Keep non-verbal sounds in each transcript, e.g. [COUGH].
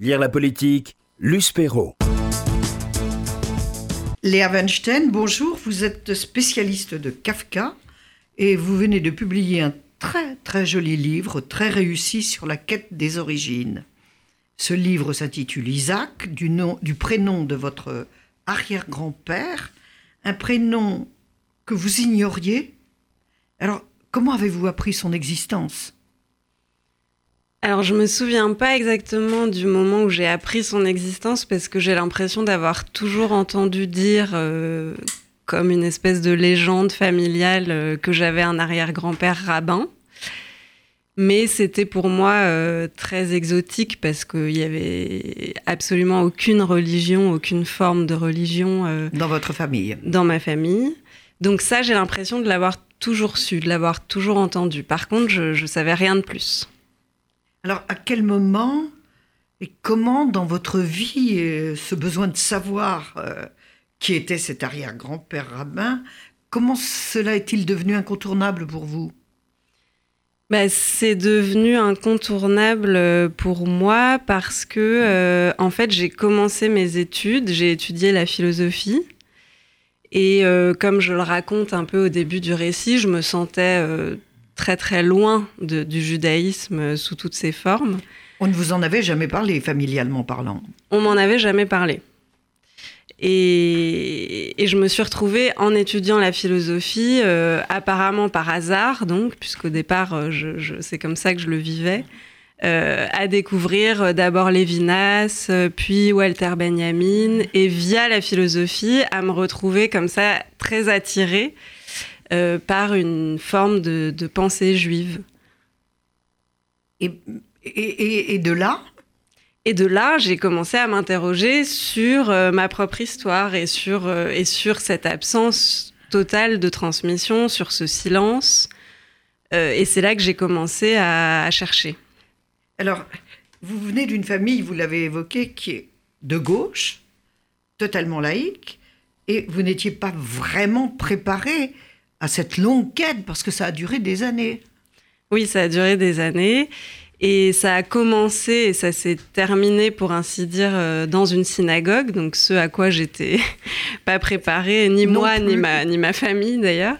Lire la politique, Luce Perrault. Léa Weinstein, bonjour. Vous êtes spécialiste de Kafka et vous venez de publier un très très joli livre, très réussi sur la quête des origines. Ce livre s'intitule Isaac, du, du prénom de votre arrière-grand-père, un prénom que vous ignoriez. Alors, comment avez-vous appris son existence? Alors je me souviens pas exactement du moment où j'ai appris son existence parce que j'ai l'impression d'avoir toujours entendu dire euh, comme une espèce de légende familiale euh, que j'avais un arrière-grand-père rabbin. Mais c'était pour moi euh, très exotique parce qu'il y avait absolument aucune religion, aucune forme de religion. dans votre famille Dans ma famille. Donc ça, j'ai l'impression de l'avoir toujours su, de l'avoir toujours entendu. Par contre, je ne savais rien de plus. Alors, à quel moment et comment dans votre vie euh, ce besoin de savoir euh, qui était cet arrière-grand-père rabbin, comment cela est-il devenu incontournable pour vous? Bah, c'est devenu incontournable euh, pour moi parce que, en fait, j'ai commencé mes études, j'ai étudié la philosophie. Et comme je le raconte un peu au début du récit, je me sentais très très loin du judaïsme euh, sous toutes ses formes. On ne vous en avait jamais parlé, familialement parlant On m'en avait jamais parlé. Et, je me suis retrouvée en étudiant la philosophie, euh, apparemment par hasard, donc, puisqu'au départ, euh, je, c'est comme ça que je le vivais, à découvrir d'abord Lévinas, puis Walter Benjamin, et via la philosophie, à me retrouver comme ça très attirée euh, par une forme de, pensée juive. Et, et, et, de là? Et de là, j'ai commencé à m'interroger sur euh, ma propre histoire et sur, euh, et sur cette absence totale de transmission, sur ce silence. et c'est là que j'ai commencé à, chercher. Alors, vous venez d'une famille, vous l'avez évoqué, qui est de gauche, totalement laïque, et vous n'étiez pas vraiment préparé à cette longue quête parce que ça a duré des années. Oui, ça a duré des années. Et ça a commencé et ça s'est terminé, pour ainsi dire, euh, dans une synagogue, donc ce à quoi j'étais [LAUGHS] pas préparée, ni moi, ni ma, ni ma famille d'ailleurs.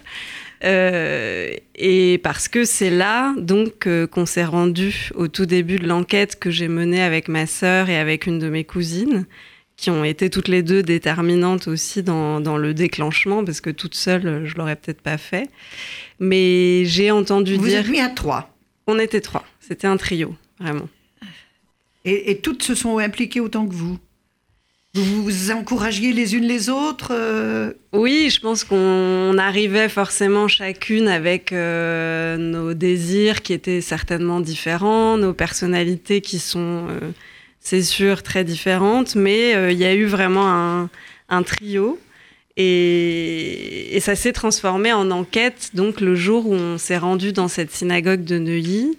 Euh, et parce que c'est là donc euh, qu'on s'est rendu au tout début de l'enquête que j'ai menée avec ma sœur et avec une de mes cousines qui ont été toutes les deux déterminantes aussi dans, dans le déclenchement, parce que toute seule, je l'aurais peut-être pas fait. Mais j'ai entendu dire... Vous êtes mis à trois On était trois. C'était un trio, vraiment. Et, toutes se sont impliquées autant que vous vous vous encouragiez les unes les autres euh Oui, je pense qu'on arrivait forcément chacune avec euh, nos désirs qui étaient certainement différents, nos personnalités qui sont euh, c'est sûr, très différentes, mais euh, il y a eu vraiment un, trio. Et, ça s'est transformé en enquête, donc le jour où on s'est rendu dans cette synagogue de Neuilly.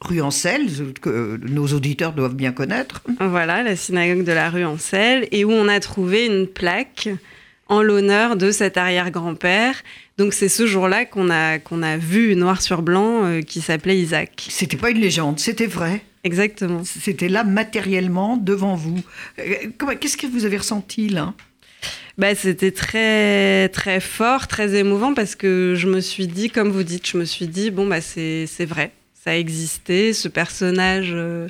Rue Ancel, que nos auditeurs doivent bien connaître. Voilà, la synagogue de la rue Ancel, et où on a trouvé une plaque en l'honneur de cet arrière-grand-père. Donc c'est ce jour-là qu'on a, qu'on a vu noir sur blanc euh, qui s'appelait Isaac. C'était pas une légende, c'était vrai. Exactement. C'était là matériellement devant vous. Euh, qu'est-ce que vous avez ressenti là? Bah, c'était très très fort, très émouvant parce que je me suis dit, comme vous dites, je me suis dit bon bah c'est vrai, ça a existé, ce personnage euh,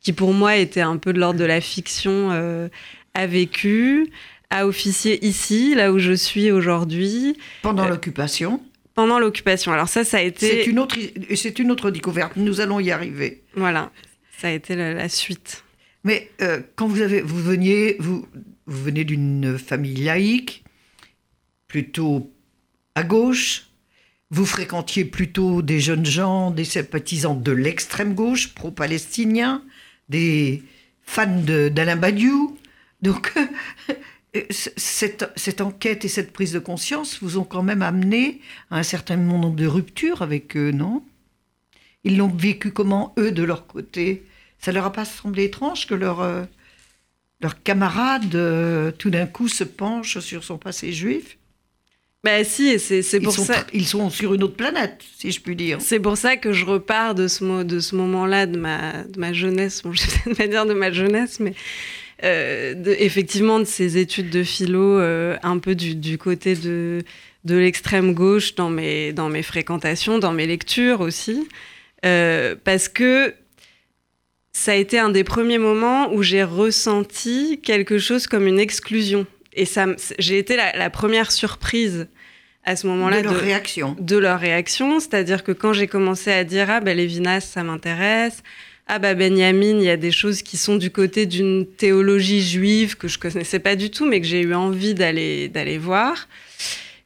qui pour moi était un peu de l'ordre de la fiction euh, a vécu, a officié ici, là où je suis aujourd'hui. Pendant l'occupation? pendant l'occupation. Alors ça, ça a été. C'est une autre, c'est une autre découverte. Nous allons y arriver. Voilà. Ça a été la, suite. Mais euh, quand vous, avez, vous veniez, vous, vous venez d'une famille laïque, plutôt à gauche, vous fréquentiez plutôt des jeunes gens, des sympathisants de l'extrême gauche, pro-palestiniens, des fans d'Alain Badiou. Donc, [LAUGHS] cette, cette, enquête et cette prise de conscience vous ont quand même amené à un certain nombre de ruptures avec eux, non? Ils l'ont vécu comment, eux, de leur côté? Ça leur a pas semblé étrange que leur, euh, leur camarade, euh, tout d'un coup, se penche sur son passé juif? Bah si, et c'est pour sont, ça. Ils sont sur une autre planète, si je puis dire. C'est pour ça que je repars de ce, de ce moment-là, de ma, de ma jeunesse. Bon, [LAUGHS] je vais pas dire de ma jeunesse, mais euh, de, effectivement de ces études de philo, euh, un peu du, du côté de, de l'extrême gauche dans mes, dans mes fréquentations, dans mes lectures aussi. Euh, parce que ça a été un des premiers moments où j'ai ressenti quelque chose comme une exclusion. Et ça, j'ai été la, la, première surprise à ce moment-là de leur réaction. De leur réaction, c'est-à-dire que quand j'ai commencé à dire ah ben Lévinas ça m'intéresse, ah bah Benjamin il y a des choses qui sont du côté d'une théologie juive que je connaissais pas du tout mais que j'ai eu envie d'aller d'aller voir.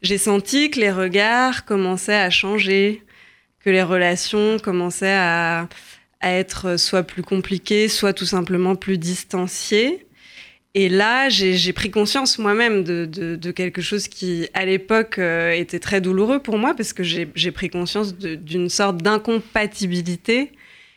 J'ai senti que les regards commençaient à changer, que les relations commençaient à, à être soit plus compliquées, soit tout simplement plus distanciées. Et là, j'ai pris conscience moi-même de, de, quelque chose qui, à l'époque, euh, était très douloureux pour moi, parce que j'ai pris conscience d'une sorte d'incompatibilité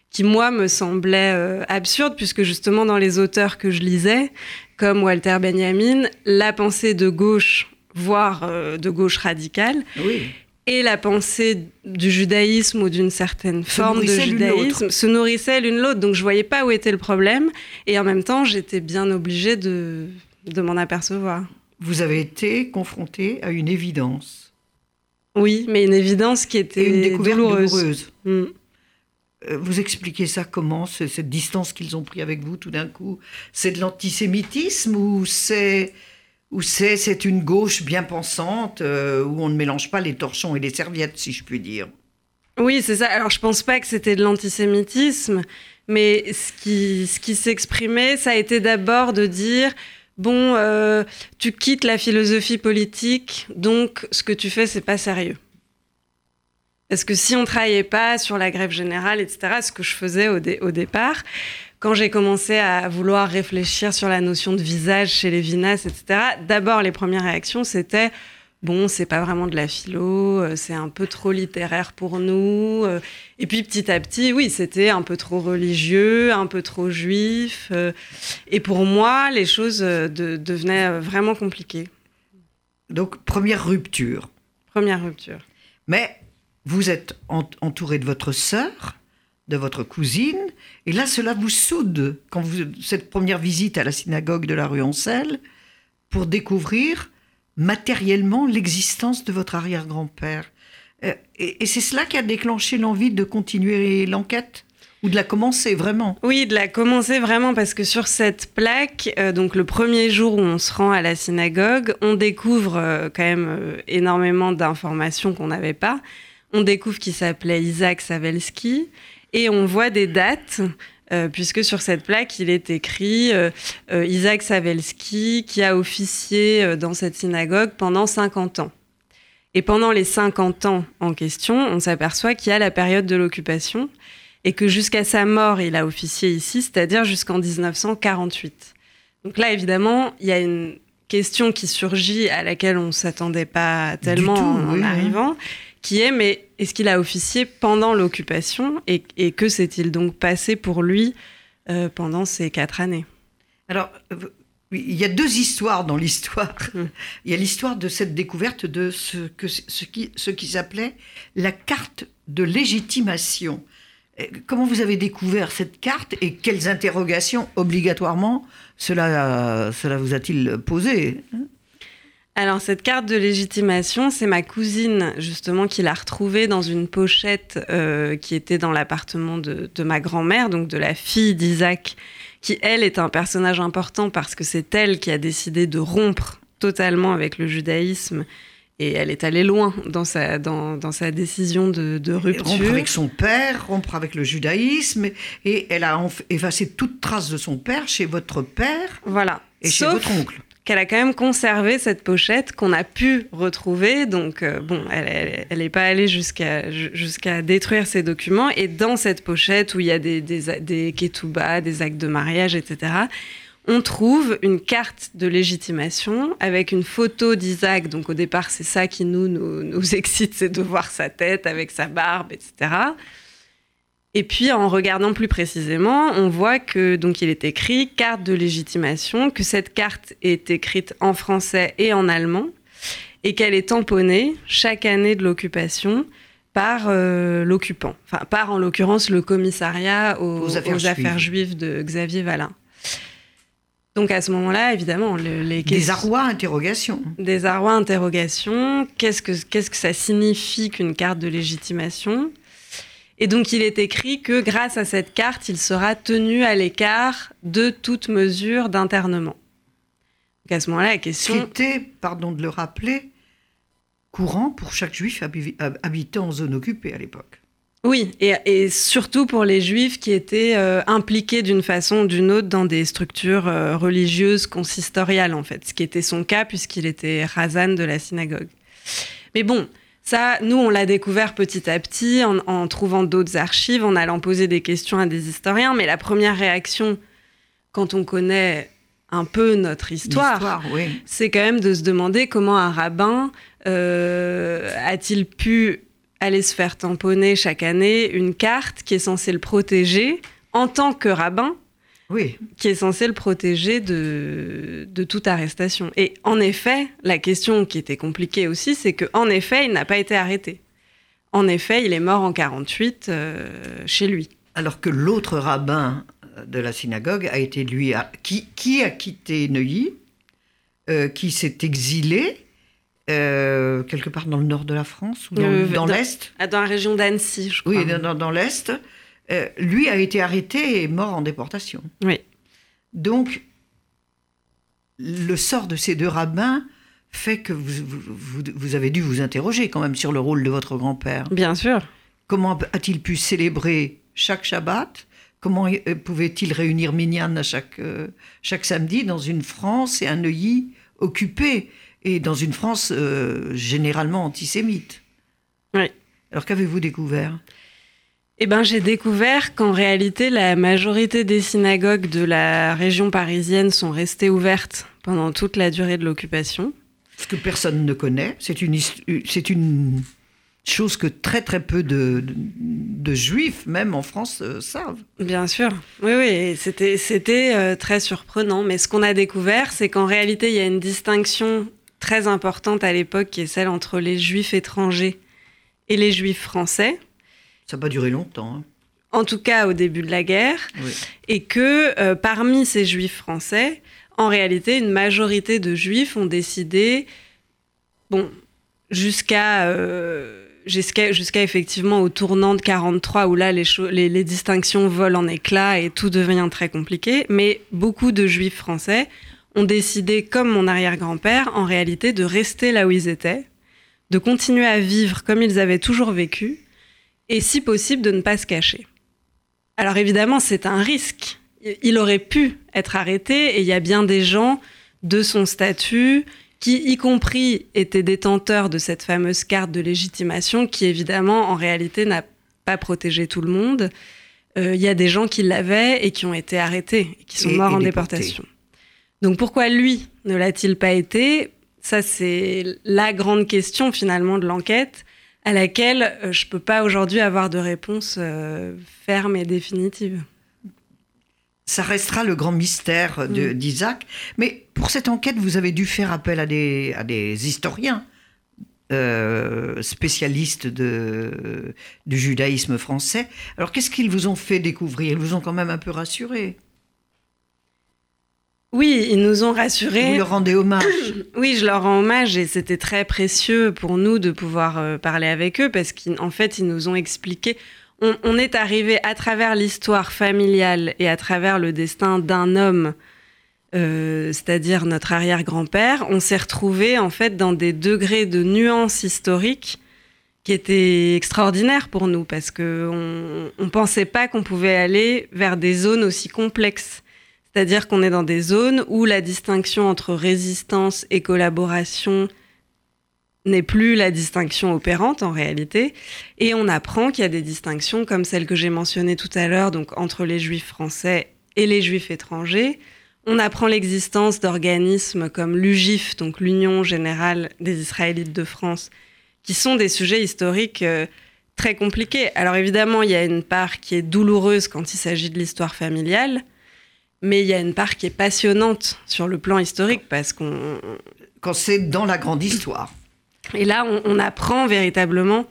qui, moi, me semblait euh, absurde, puisque justement, dans les auteurs que je lisais, comme Walter Benjamin, la pensée de gauche, voire euh, de gauche radicale, oui et la pensée du judaïsme ou d'une certaine forme de judaïsme se nourrissaient l'une l'autre. Donc je voyais pas où était le problème. Et en même temps, j'étais bien obligée de, de m'en apercevoir. Vous avez été confrontée à une évidence. Oui, mais une évidence qui était et une découverte douloureuse. douloureuse. Mm. Vous expliquez ça comment, cette distance qu'ils ont pris avec vous tout d'un coup? C'est de l'antisémitisme ou c'est ou c'est une gauche bien pensante euh, où on ne mélange pas les torchons et les serviettes, si je puis dire. Oui, c'est ça. Alors je pense pas que c'était de l'antisémitisme, mais ce qui s'exprimait, ça a été d'abord de dire bon, euh, tu quittes la philosophie politique, donc ce que tu fais c'est pas sérieux. Parce que si on travaillait pas sur la grève générale, etc., ce que je faisais au départ, quand j'ai commencé à vouloir réfléchir sur la notion de visage chez les Vinas, etc., d'abord, les premières réactions, c'était bon, c'est pas vraiment de la philo, euh, c'est un peu trop littéraire pour nous. euh, Et puis petit à petit, oui, c'était un peu trop religieux, un peu trop juif. euh, Et pour moi, les choses de- devenaient vraiment compliquées. Donc, première rupture. Première rupture. Mais vous êtes ent- entouré de votre sœur, de votre cousine, et là, cela vous soude quand vous cette première visite à la synagogue de la rue Ancel pour découvrir matériellement l'existence de votre arrière-grand-père. Euh, et c'est cela qui a déclenché l'envie de continuer l'enquête ou de la commencer vraiment? Oui, de la commencer vraiment parce que sur cette plaque, euh, donc le premier jour où on se rend à la synagogue, on découvre euh, quand même énormément d'informations qu'on n'avait pas. On découvre qu'il s'appelait Isaac Savelski et on voit des dates. euh, puisque sur cette plaque, il est écrit euh, euh, Isaac Savelski qui a officié dans cette synagogue pendant 50 ans. Et pendant les 50 ans en question, on s'aperçoit qu'il y a la période de l'occupation et que jusqu'à sa mort, il a officié ici, c'est-à-dire jusqu'en 1948. Donc là, évidemment, il y a une question qui surgit à laquelle on ne s'attendait pas tellement tout, en oui, oui. Qui est, mais est-ce qu'il a officié pendant l'occupation et, et que s'est-il donc passé pour lui euh, pendant ces quatre années? Alors, euh, il y a deux histoires dans l'histoire. Mm. Il y a l'histoire de cette découverte de ce, que, ce qui, ce qui s'appelait la carte de légitimation. Euh, Comment vous avez découvert cette carte et quelles interrogations obligatoirement cela, cela vous a-t-il posé? Alors cette carte de légitimation, c'est ma cousine justement qui l'a retrouvée dans une pochette euh, qui était dans l'appartement de, de ma grand-mère, donc de la fille d'Isaac, qui elle est un personnage important parce que c'est elle qui a décidé de rompre totalement avec le judaïsme et elle est allée loin dans sa, dans, dans sa décision de, de Rompre rupture. avec son père, rompre avec le judaïsme, et elle a effacé toute trace de son père chez votre père Voilà. et chez Sauf votre oncle. Qu'elle a quand même conservé cette pochette qu'on a pu retrouver. Donc, euh, bon, elle n'est pas allée jusqu'à détruire ces documents. Et dans cette pochette où il y a des, des, des ketubas, des actes de mariage, etc., on trouve une carte de légitimation avec une photo d'Isaac. Donc, au départ, c'est ça qui nous, nous [LAUGHS] excite, c'est de voir sa tête avec sa barbe, etc. Et puis, en regardant plus précisément, on voit que donc il est écrit carte de légitimation, que cette carte est écrite en français et en allemand, et qu'elle est tamponnée chaque année de l'occupation par euh, l'occupant, enfin par en l'occurrence le commissariat aux, affaires, juives. de Xavier Valin. Donc à ce moment-là, évidemment, les des arrois interrogations. Des arrois interrogations. Qu'est-ce que qu'est-ce que ça signifie qu'une carte de légitimation? Et donc il est écrit que grâce à cette carte, il sera tenu à l'écart de toute mesure d'internement. Donc à ce moment-là, la question. C'était, pardon de le rappeler, courant pour chaque juif habitant en zone occupée à l'époque. Oui, et, surtout pour les juifs qui étaient euh, impliqués d'une façon ou d'une autre dans des structures euh, religieuses consistoriales, en fait, ce qui était son cas puisqu'il était razan de la synagogue. Mais bon, ça, nous, on l'a découvert petit à petit en, en trouvant d'autres archives, en allant poser des questions à des historiens, mais la première réaction, quand on connaît un peu notre histoire, c'est quand même de se demander comment un rabbin euh, a-t-il pu aller se faire tamponner chaque année une carte qui est censée le protéger en tant que rabbin, oui. qui est censée le protéger de, de toute arrestation. Et en effet, la question qui était compliquée aussi, c'est qu'en effet, il n'a pas été arrêté. En effet, il est mort en 48 euh, chez lui. Alors que l'autre rabbin de la synagogue a été lui, qui, qui a quitté Neuilly, euh, qui s'est exilé euh, quelque part dans le nord de la France ou dans, euh, l'Est? Ah, Dans la région d'Annecy, je crois. Oui, dans, l'Est. Lui a été arrêté et mort en déportation. Oui. Donc, le sort de ces deux rabbins fait que vous, vous, avez dû vous interroger quand même sur le rôle de votre grand-père. Bien sûr. Comment a-t-il pu célébrer chaque Shabbat? Comment euh, pouvait-il réunir Minyan à chaque, euh, chaque samedi dans une France et un Neuilly occupé et dans une France euh, généralement antisémite? Oui. Alors qu'avez-vous découvert? Eh ben, j'ai découvert qu'en réalité, la majorité des synagogues de la région parisienne sont restées ouvertes pendant toute la durée de l'occupation. Ce que personne ne connaît, c'est une, c'est une chose que très très peu de, juifs, même en France, euh, savent. Bien sûr, oui, oui, c'était, c'était euh, très surprenant. Mais ce qu'on a découvert, c'est qu'en réalité, il y a une distinction très importante à l'époque qui est celle entre les juifs étrangers et les juifs français. Ça n'a pas duré longtemps. Hein. En tout cas, au début de la guerre. Et que euh, parmi ces juifs français, en réalité, une majorité de juifs ont décidé, bon, jusqu'à jusqu'à effectivement au tournant de 43 où là les, les, distinctions volent en éclats et tout devient très compliqué. Mais beaucoup de juifs français ont décidé, comme mon arrière-grand-père, en réalité de rester là où ils étaient, de continuer à vivre comme ils avaient toujours vécu et si possible de ne pas se cacher. Alors évidemment c'est un risque. Il aurait pu être arrêté et il y a bien des gens de son statut qui, y compris, étaient détenteurs de cette fameuse carte de légitimation qui, évidemment, en réalité, n'a pas protégé tout le monde. Euh, il y a des gens qui l'avaient et qui ont été arrêtés, et qui sont morts en déportation. Donc pourquoi lui ne l'a-t-il pas été? Ça, c'est la grande question finalement de l'enquête à laquelle euh, je ne peux pas aujourd'hui avoir de réponse euh, ferme et définitive ça restera le grand mystère mm. d'Isaac. Mais pour cette enquête, vous avez dû faire appel à des, à des historiens. Euh, spécialistes de, du judaïsme français. Alors qu'est-ce qu'ils vous ont fait découvrir? Ils vous ont quand même un peu rassuré. Oui, ils nous ont rassurés. Vous leur rendez hommage. [COUGHS] Oui, je leur rends hommage et c'était très précieux pour nous de pouvoir euh, parler avec eux parce qu'en fait, ils nous ont expliqué on, est arrivé à travers l'histoire familiale et à travers le destin d'un homme, euh, c'est-à-dire notre arrière-grand-père, on s'est retrouvé en fait dans des degrés de nuances historiques qui étaient extraordinaires pour nous parce qu'on ne pensait pas qu'on pouvait aller vers des zones aussi complexes. C'est-à-dire qu'on est dans des zones où la distinction entre résistance et collaboration n'est plus la distinction opérante en réalité. Et on apprend qu'il y a des distinctions comme celle que j'ai mentionnée tout à l'heure, donc entre les juifs français et les juifs étrangers. On apprend l'existence d'organismes comme l'UGIF, donc l'Union générale des Israélites de France, qui sont des sujets historiques euh, très compliqués. Alors évidemment, il y a une part qui est douloureuse quand il s'agit de l'histoire familiale, mais il y a une part qui est passionnante sur le plan historique parce qu'on... Quand c'est dans la grande histoire. Et là, on, apprend véritablement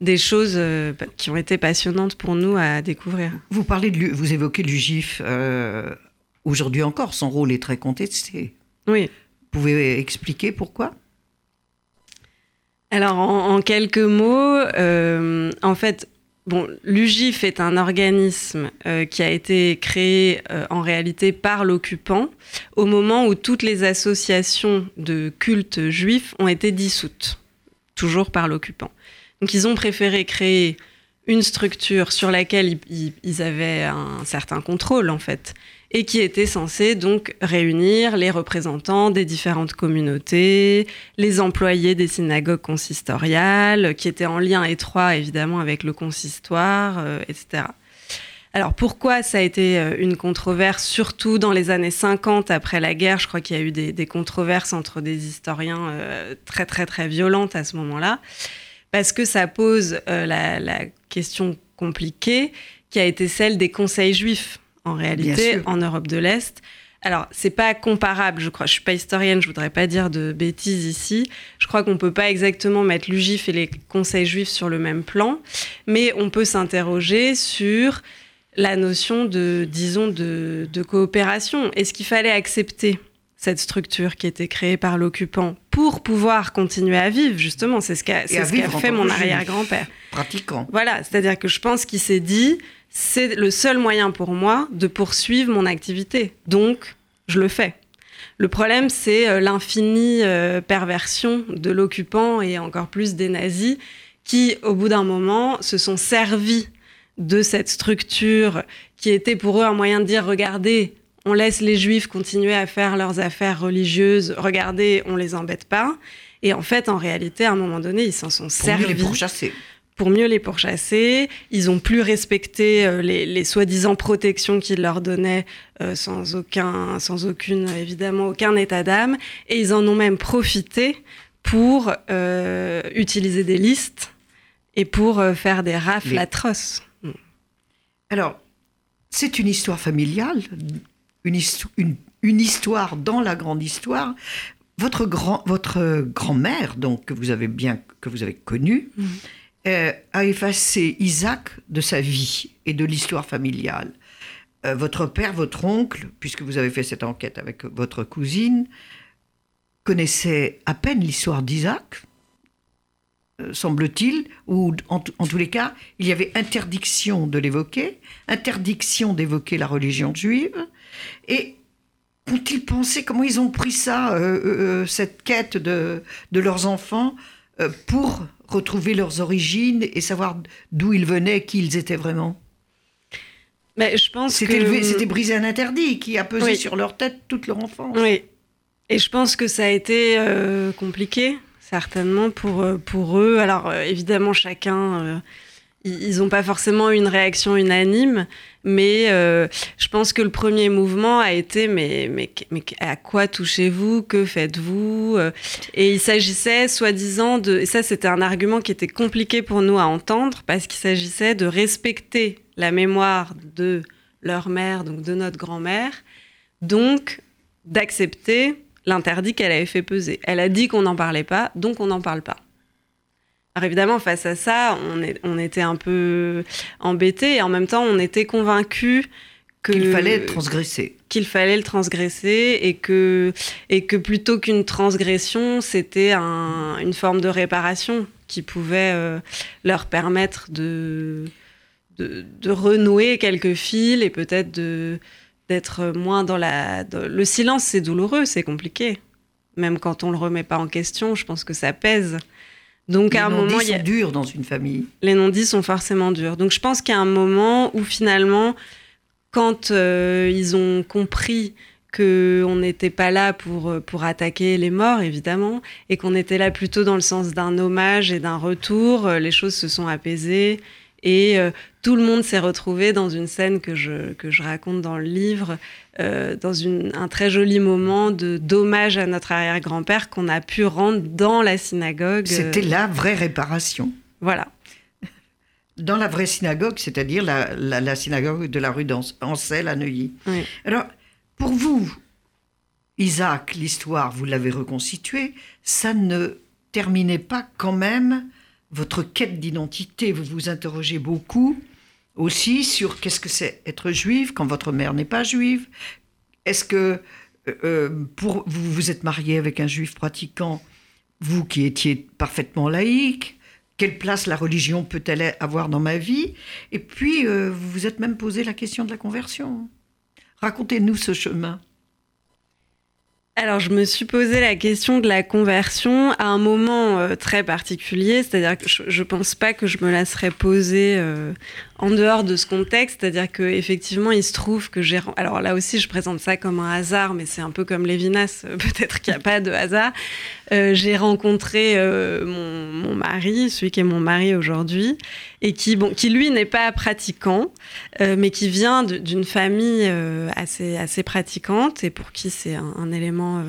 des choses euh, qui ont été passionnantes pour nous à découvrir. Vous parlez de, vous évoquez du GIF. Euh, aujourd'hui encore, son rôle est très contesté. Oui. Vous pouvez expliquer pourquoi? Alors, en, quelques mots, euh, en fait, Bon, l'UGIF est un organisme euh, qui a été créé euh, en réalité par l'occupant au moment où toutes les associations de culte juifs ont été dissoutes, toujours par l'occupant. Donc ils ont préféré créer une structure sur laquelle ils avaient un certain contrôle en fait et qui était censé donc réunir les représentants des différentes communautés, les employés des synagogues consistoriales, qui étaient en lien étroit évidemment avec le consistoire, euh, etc. Alors pourquoi ça a été euh, une controverse, surtout dans les années 50 après la guerre? Je crois qu'il y a eu des, controverses entre des historiens euh, très très très violentes à ce moment-là, parce que ça pose la, la question compliquée qui a été celle des conseils juifs en réalité en Europe de l'Est. Alors, c'est pas comparable, je crois. Je suis pas historienne, je voudrais pas dire de bêtises ici. Je crois qu'on peut pas exactement mettre l'UGIF et les conseils juifs sur le même plan, mais on peut s'interroger sur la notion de, disons, de, coopération. Est-ce qu'il fallait accepter cette structure qui était créée par l'occupant pour pouvoir continuer à vivre, justement? C'est ce qu'a fait mon arrière-grand-père. Pratiquant. Voilà, c'est-à-dire que je pense qu'il s'est dit, c'est le seul moyen pour moi de poursuivre mon activité. Donc, je le fais. Le problème, c'est euh, l'infinie euh, perversion de l'occupant et encore plus des nazis qui, au bout d'un moment, se sont servis de cette structure qui était pour eux un moyen de dire, regardez, on laisse les juifs continuer à faire leurs affaires religieuses, regardez, on les embête pas. Et en fait, en réalité, à un moment donné, ils s'en sont servis. Pour chasser pour mieux les pourchasser. Ils ont plus respecté euh, les, soi-disant protections qu'ils leur donnaient euh, sans aucun, sans aucune, évidemment, aucun état d'âme. Et ils en ont même profité pour euh, utiliser des listes et pour faire des rafles atroces. Alors, c'est une histoire familiale, une, une, histoire dans la grande histoire. Votre grand, votre grand-mère, donc que vous avez bien, que vous avez connue. Mm. Euh, a effacé Isaac de sa vie et de l'histoire familiale. Euh, votre père, votre oncle, puisque vous avez fait cette enquête avec votre cousine, connaissait à peine l'histoire d'Isaac, euh, semble-t-il, ou en, tous les cas, il y avait interdiction de l'évoquer, interdiction d'évoquer la religion juive, et ont-ils pensé, comment ils ont pris ça, cette quête de, de leurs enfants, pour retrouver leurs origines et savoir d'où ils venaient, qui ils étaient vraiment Mais je pense c'était, que... C'était briser un interdit qui a pesé sur leur tête toute leur enfance. Oui. Et je pense que ça a été euh, compliqué, certainement, pour, euh, pour eux. Alors, euh, évidemment, chacun ils n'ont pas forcément une réaction unanime, mais euh, je pense que le premier mouvement a été mais, mais, mais à quoi touchez-vous? Que faites-vous? Euh, Et il s'agissait, soi-disant, de. Et ça, c'était un argument qui était compliqué pour nous à entendre, parce qu'il s'agissait de respecter la mémoire de leur mère, donc de notre grand-mère, donc d'accepter l'interdit qu'elle avait fait peser. Elle a dit qu'on n'en parlait pas, donc on n'en parle pas. Alors évidemment, face à ça, on, est, on était un peu embêtés et en même temps, on était convaincus qu'il fallait le transgresser. Qu'il fallait le transgresser et que, et que plutôt qu'une transgression, c'était un, une forme de réparation qui pouvait euh, leur permettre de, de, de, renouer quelques fils et peut-être de, d'être moins dans la... Le silence, c'est douloureux, c'est compliqué. Même quand on le remet pas en question, je pense que ça pèse. Donc à un moment, il y a dur dans une famille. Les non-dits sont forcément durs. Donc je pense qu'il y a un moment où finalement, quand euh, ils ont compris qu'on n'était pas là pour, euh, pour attaquer les morts, évidemment, et qu'on était là plutôt dans le sens d'un hommage et d'un retour, euh, les choses se sont apaisées. Et tout le monde s'est retrouvé dans une scène que je, que je raconte dans le livre, euh, dans une, un très joli moment de d'hommage à notre arrière-grand-père qu'on a pu rendre dans la synagogue. C'était la vraie réparation. Voilà. Dans la vraie synagogue, c'est-à-dire la, la, synagogue de la rue d'Ancel à Neuilly. Alors, pour vous, Isaac, l'histoire, vous l'avez reconstituée, ça ne terminez pas quand même votre quête d'identité. Vous vous interrogez beaucoup aussi sur qu'est-ce que c'est être juive quand votre mère n'est pas juive. Est-ce que euh, euh, pour, vous vous êtes marié avec un juif pratiquant, vous qui étiez parfaitement laïque quelle place la religion peut-elle avoir dans ma vie? Et puis, euh, vous vous êtes même posé la question de la conversion. Racontez-nous ce chemin. Alors, je me suis posé la question de la conversion à un moment euh, très particulier, c'est-à-dire que je ne pense pas que je me la serais posée euh, en dehors de ce contexte, c'est-à-dire que effectivement, il se trouve que j'ai. Alors là aussi, je présente ça comme un hasard, mais c'est un peu comme Lévinas, euh, [LAUGHS] peut-être qu'il n'y a pas de hasard. j'ai rencontré mon, mon, mari, celui qui est mon mari aujourd'hui, et qui, bon, qui lui n'est pas pratiquant, mais qui vient d'une famille assez, assez pratiquante et pour qui c'est un, un élément euh,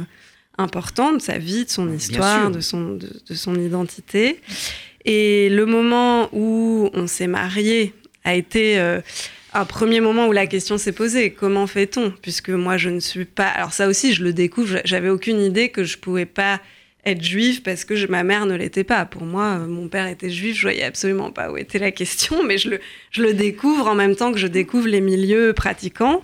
important de sa vie, de son histoire, de son, de, son identité. Et le moment où on s'est marié a été euh, un premier moment où la question s'est posée comment fait-on? Puisque moi, je ne suis pas. Alors, ça aussi, je le découvre. J'avais aucune idée que je pouvais pas être juive parce que ma mère ne l'était pas. Pour moi, euh, mon père était juif, je voyais absolument pas où était la question, mais je le, je le découvre en même temps que je découvre les milieux pratiquants.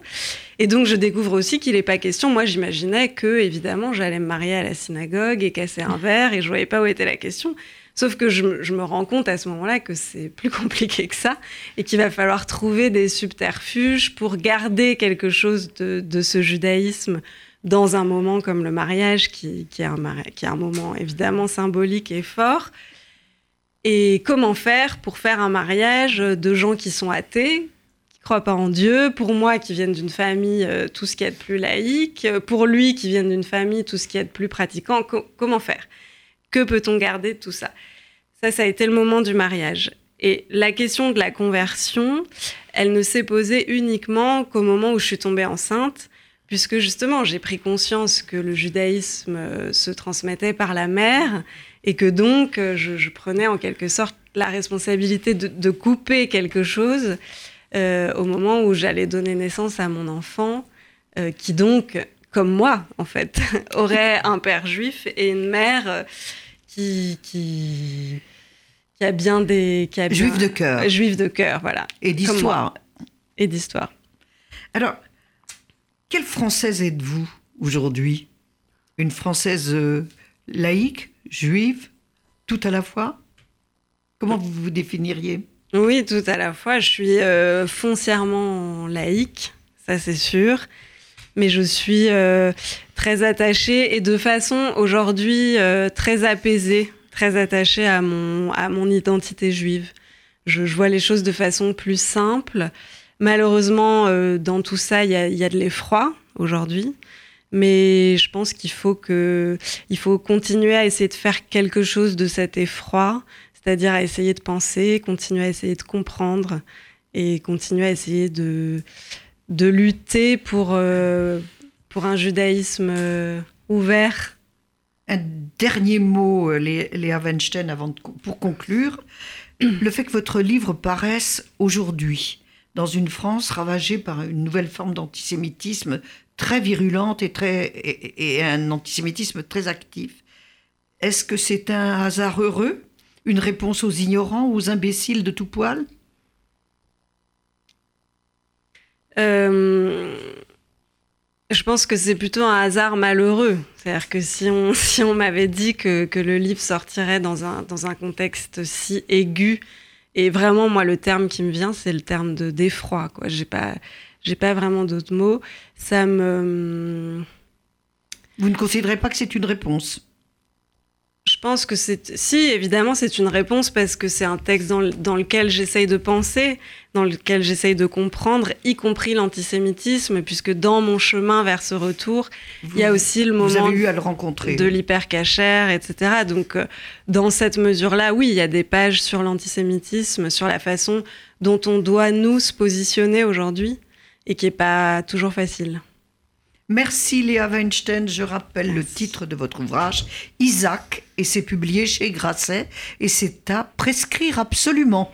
Et donc, je découvre aussi qu'il n'est pas question. Moi, j'imaginais que, évidemment, j'allais me marier à la synagogue et casser un verre et je voyais pas où était la question. Sauf que je, me rends compte à ce moment-là que c'est plus [LAUGHS] compliqué que ça et qu'il va falloir trouver des subterfuges pour garder quelque chose de, ce judaïsme dans un moment comme le mariage, qui, qui, est un, qui moment évidemment symbolique et fort. Et comment faire pour faire un mariage de gens qui sont athées, croit pas en Dieu, pour moi qui viens d'une famille euh, tout ce qui est de plus laïque, pour lui qui vient d'une famille tout ce qui est de plus pratiquant, comment faire? Que peut-on garder de tout ça? Ça, ça a été le moment du mariage. Et la question de la conversion, elle ne s'est posée uniquement qu'au moment où je suis tombée enceinte, puisque justement j'ai pris conscience que le judaïsme euh, se transmettait par la mère et que donc je, prenais en quelque sorte la responsabilité de, couper quelque chose euh, au moment où j'allais donner naissance à mon enfant, euh, qui donc, comme moi, en fait, [LAUGHS] aurait un père juif et une mère euh, qui, qui, qui, a bien des... Qui a juif de cœur. Juif de cœur, voilà. Et d'histoire. Et d'histoire. Alors, quelle Française êtes-vous aujourd'hui? Une Française laïque, juive, tout à la fois? Comment vous vous définiriez? Oui, tout à la fois. Je suis euh, foncièrement laïque, ça c'est sûr. Mais je suis euh, très attachée et de façon aujourd'hui euh, très apaisée, très attachée à mon, à mon identité juive. Je, vois les choses de façon plus simple. Malheureusement, dans tout ça, il y a, de l'effroi aujourd'hui mais je pense qu'il faut que faut continuer à essayer de faire quelque chose de cet effroi c'est-à-dire à essayer de penser, continuer à essayer de comprendre et continuer à essayer de, de lutter pour, euh, pour un judaïsme euh, ouvert. Un dernier mot, euh, Léa Weinstein, avant pour conclure. [CLEARS THROAT] Le fait que votre livre paraisse aujourd'hui dans une France ravagée par une nouvelle forme d'antisémitisme très virulente et, très, et, et un antisémitisme très actif, est-ce que c'est un hasard heureux? Une réponse aux ignorants, aux imbéciles de tout poil? Euh, Je pense que c'est plutôt un hasard malheureux. C'est-à-dire que si on, [LAUGHS] si on m'avait dit que, que, le livre sortirait dans un, dans un contexte si aigu, et vraiment, moi, le terme qui me vient, c'est le terme de d'effroi. Quoi. J'ai pas, j'ai pas vraiment d'autres mots. Ça me. Vous ne considérez pas que c'est une réponse? Je pense que c'est. Si, évidemment, c'est une réponse parce que c'est un texte dans, dans lequel j'essaye de penser, dans lequel j'essaye de comprendre, y compris l'antisémitisme, puisque dans mon chemin vers ce retour, il y a aussi le moment avez eu à le rencontrer. de l'hypercachère, etc. Donc, euh, dans cette mesure-là, oui, il y a des pages sur l'antisémitisme, sur la façon dont on doit nous se positionner aujourd'hui, et qui n'est pas toujours facile. Merci Léa Weinstein. Je rappelle le titre de votre ouvrage, Isaac, et c'est publié chez Grasset, et c'est à prescrire absolument.